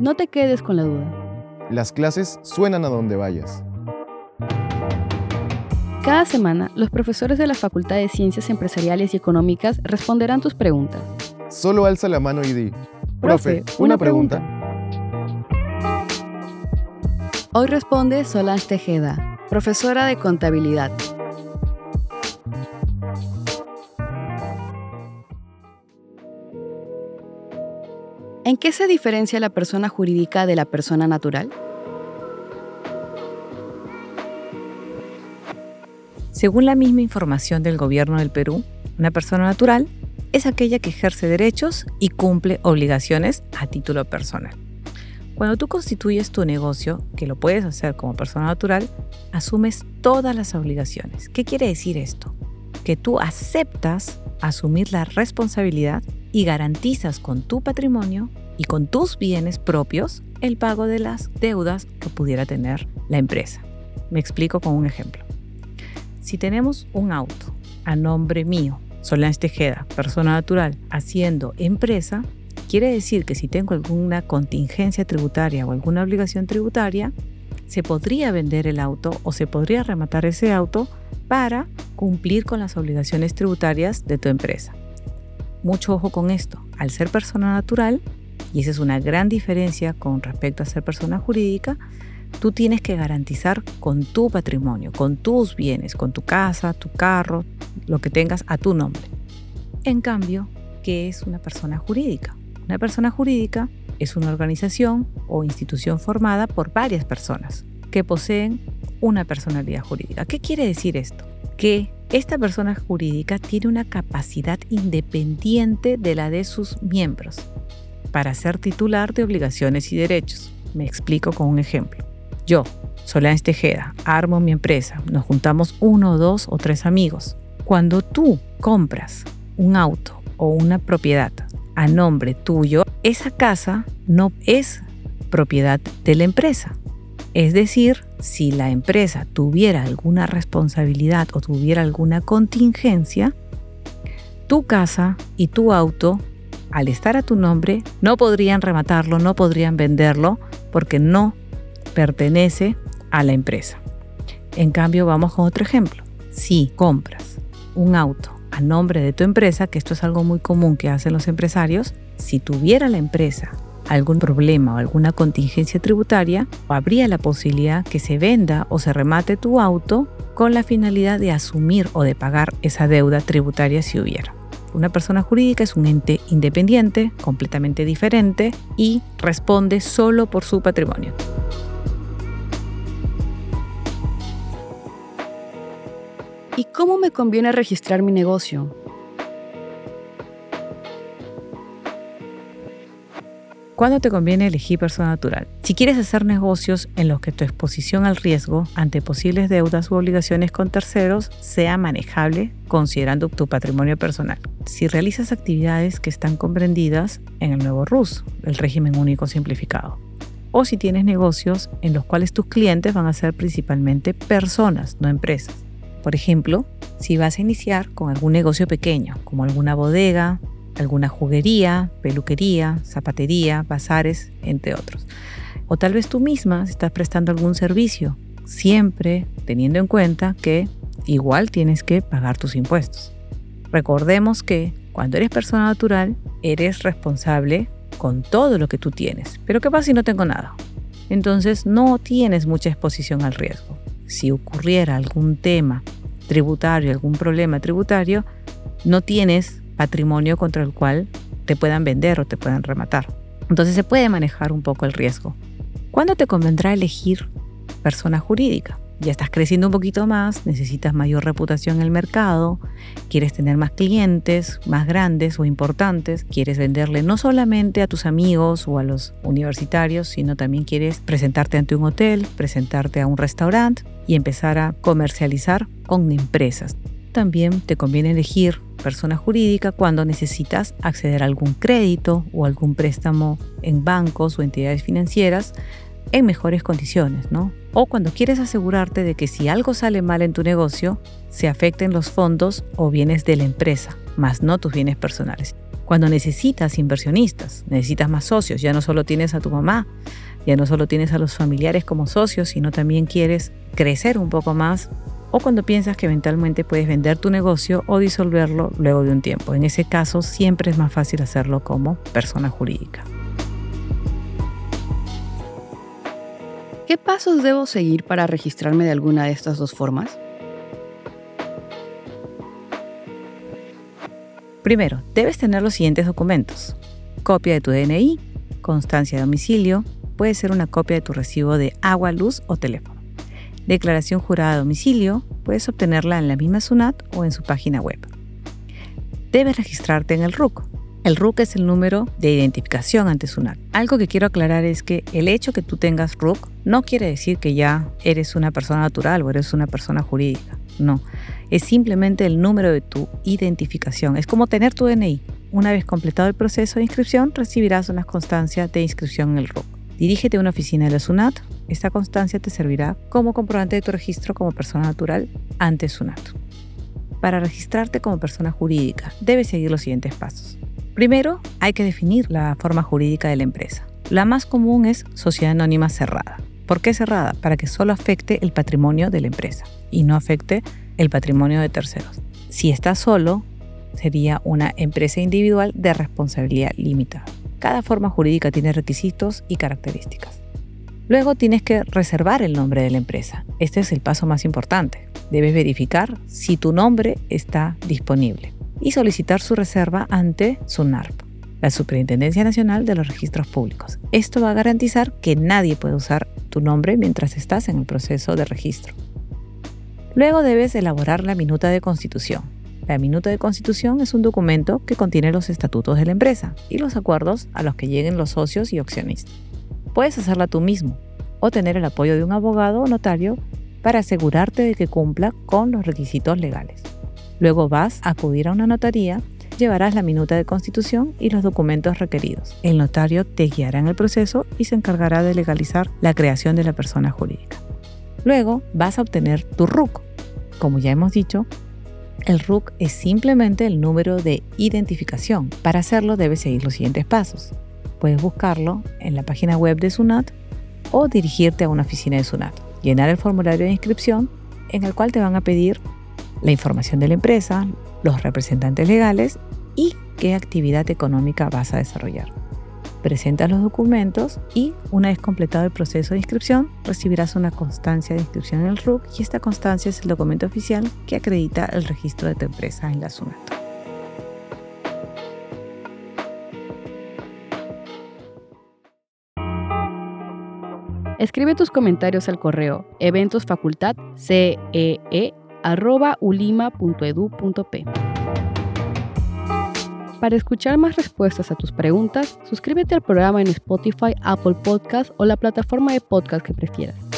No te quedes con la duda. Las clases suenan a donde vayas. Cada semana, los profesores de la Facultad de Ciencias Empresariales y Económicas responderán tus preguntas. Solo alza la mano y di, profe, una, pregunta. Hoy responde Solange Tejeda, profesora de contabilidad. ¿En qué se diferencia la persona jurídica de la persona natural? Según la misma información del gobierno del Perú, una persona natural es aquella que ejerce derechos y cumple obligaciones a título personal. Cuando tú constituyes tu negocio, que lo puedes hacer como persona natural, asumes todas las obligaciones. ¿Qué quiere decir esto? Que tú aceptas asumir la responsabilidad y garantizas con tu patrimonio y con tus bienes propios el pago de las deudas que pudiera tener la empresa. Me explico con un ejemplo. Si tenemos un auto a nombre mío, Solange Tejeda, persona natural, haciendo empresa, quiere decir que si tengo alguna contingencia tributaria o alguna obligación tributaria, se podría vender el auto o se podría rematar ese auto para cumplir con las obligaciones tributarias de tu empresa. Mucho ojo con esto. Al ser persona natural, y esa es una gran diferencia con respecto a ser persona jurídica, tú tienes que garantizar con tu patrimonio, con tus bienes, con tu casa, tu carro, lo que tengas a tu nombre. En cambio, ¿qué es una persona jurídica? Una persona jurídica es una organización o institución formada por varias personas que poseen una personalidad jurídica. ¿Qué quiere decir esto? Que esta persona jurídica tiene una capacidad independiente de la de sus miembros para ser titular de obligaciones y derechos. Me explico con un ejemplo. Yo, Solange Tejeda, armo mi empresa, nos juntamos uno, dos o tres amigos. Cuando tú compras un auto o una propiedad a nombre tuyo, esa casa no es propiedad de la empresa. Es decir, si la empresa tuviera alguna responsabilidad o tuviera alguna contingencia, tu casa y tu auto al estar a tu nombre, no podrían rematarlo, no podrían venderlo, porque no pertenece a la empresa. En cambio, vamos con otro ejemplo. Si compras un auto a nombre de tu empresa, que esto es algo muy común que hacen los empresarios, si tuviera la empresa algún problema o alguna contingencia tributaria, habría la posibilidad que se venda o se remate tu auto con la finalidad de asumir o de pagar esa deuda tributaria si hubiera. Una persona jurídica es un ente independiente, completamente diferente y responde solo por su patrimonio. ¿Y cómo me conviene registrar mi negocio? ¿Cuándo te conviene elegir persona natural? Si quieres hacer negocios en los que tu exposición al riesgo ante posibles deudas u obligaciones con terceros sea manejable considerando tu patrimonio personal. Si realizas actividades que están comprendidas en el nuevo RUS, el régimen único simplificado. O si tienes negocios en los cuales tus clientes van a ser principalmente personas, no empresas. Por ejemplo, si vas a iniciar con algún negocio pequeño, como alguna bodega, alguna juguería, peluquería, zapatería, bazares, entre otros. O tal vez tú misma estás prestando algún servicio, siempre teniendo en cuenta que igual tienes que pagar tus impuestos. Recordemos que cuando eres persona natural, eres responsable con todo lo que tú tienes. Pero ¿qué pasa si no tengo nada? Entonces no tienes mucha exposición al riesgo. Si ocurriera algún tema tributario, algún problema tributario, no tienes patrimonio contra el cual te puedan vender o te puedan rematar. Entonces se puede manejar un poco el riesgo. ¿Cuándo te convendrá elegir persona jurídica? Ya estás creciendo un poquito más, necesitas mayor reputación en el mercado, quieres tener más clientes, más grandes o importantes, quieres venderle no solamente a tus amigos o a los universitarios, sino también quieres presentarte ante un hotel, presentarte a un restaurante y empezar a comercializar con empresas. También te conviene elegir persona jurídica cuando necesitas acceder a algún crédito o algún préstamo en bancos o entidades financieras en mejores condiciones, ¿no? O cuando quieres asegurarte de que si algo sale mal en tu negocio, se afecten los fondos o bienes de la empresa, más no tus bienes personales. Cuando necesitas inversionistas, necesitas más socios, ya no solo tienes a tu mamá, ya no solo tienes a los familiares como socios, sino también quieres crecer un poco más, o cuando piensas que eventualmente puedes vender tu negocio o disolverlo luego de un tiempo. En ese caso siempre es más fácil hacerlo como persona jurídica. ¿Qué pasos debo seguir para registrarme de alguna de estas dos formas? Primero, debes tener los siguientes documentos. Copia de tu DNI, constancia de domicilio, puede ser una copia de tu recibo de agua, luz o teléfono. Declaración jurada de domicilio, puedes obtenerla en la misma SUNAT o en su página web. Debes registrarte en el RUC. El RUC es el número de identificación ante SUNAT. Algo que quiero aclarar es que el hecho que tú tengas RUC no quiere decir que ya eres una persona natural o eres una persona jurídica. No, es simplemente el número de tu identificación. Es como tener tu DNI. Una vez completado el proceso de inscripción, recibirás una constancia de inscripción en el RUC. Dirígete a una oficina de la SUNAT. Esta constancia te servirá como comprobante de tu registro como persona natural ante SUNAT. Para registrarte como persona jurídica, debes seguir los siguientes pasos. Primero, hay que definir la forma jurídica de la empresa. La más común es sociedad anónima cerrada. ¿Por qué cerrada? Para que solo afecte el patrimonio de la empresa y no afecte el patrimonio de terceros. Si está solo, sería una empresa individual de responsabilidad limitada. Cada forma jurídica tiene requisitos y características. Luego tienes que reservar el nombre de la empresa. Este es el paso más importante. Debes verificar si tu nombre está disponible y solicitar su reserva ante SUNARP, la Superintendencia Nacional de los Registros Públicos. Esto va a garantizar que nadie puede usar tu nombre mientras estás en el proceso de registro. Luego debes elaborar la minuta de constitución. La minuta de constitución es un documento que contiene los estatutos de la empresa y los acuerdos a los que lleguen los socios y accionistas. Puedes hacerla tú mismo o tener el apoyo de un abogado o notario para asegurarte de que cumpla con los requisitos legales. Luego vas a acudir a una notaría, llevarás la minuta de constitución y los documentos requeridos. El notario te guiará en el proceso y se encargará de legalizar la creación de la persona jurídica. Luego vas a obtener tu RUC. Como ya hemos dicho, el RUC es simplemente el número de identificación. Para hacerlo debes seguir los siguientes pasos. Puedes buscarlo en la página web de SUNAT o dirigirte a una oficina de SUNAT. Llenar el formulario de inscripción en el cual te van a pedir la información de la empresa, los representantes legales y qué actividad económica vas a desarrollar. Presentas los documentos y una vez completado el proceso de inscripción, recibirás una constancia de inscripción en el RUC y esta constancia es el documento oficial que acredita el registro de tu empresa en la SUNAT. Escribe tus comentarios al correo eventosfacultadcee.ulima.edu.p. Para escuchar más respuestas a tus preguntas, suscríbete al programa en Spotify, Apple Podcast o la plataforma de podcast que prefieras.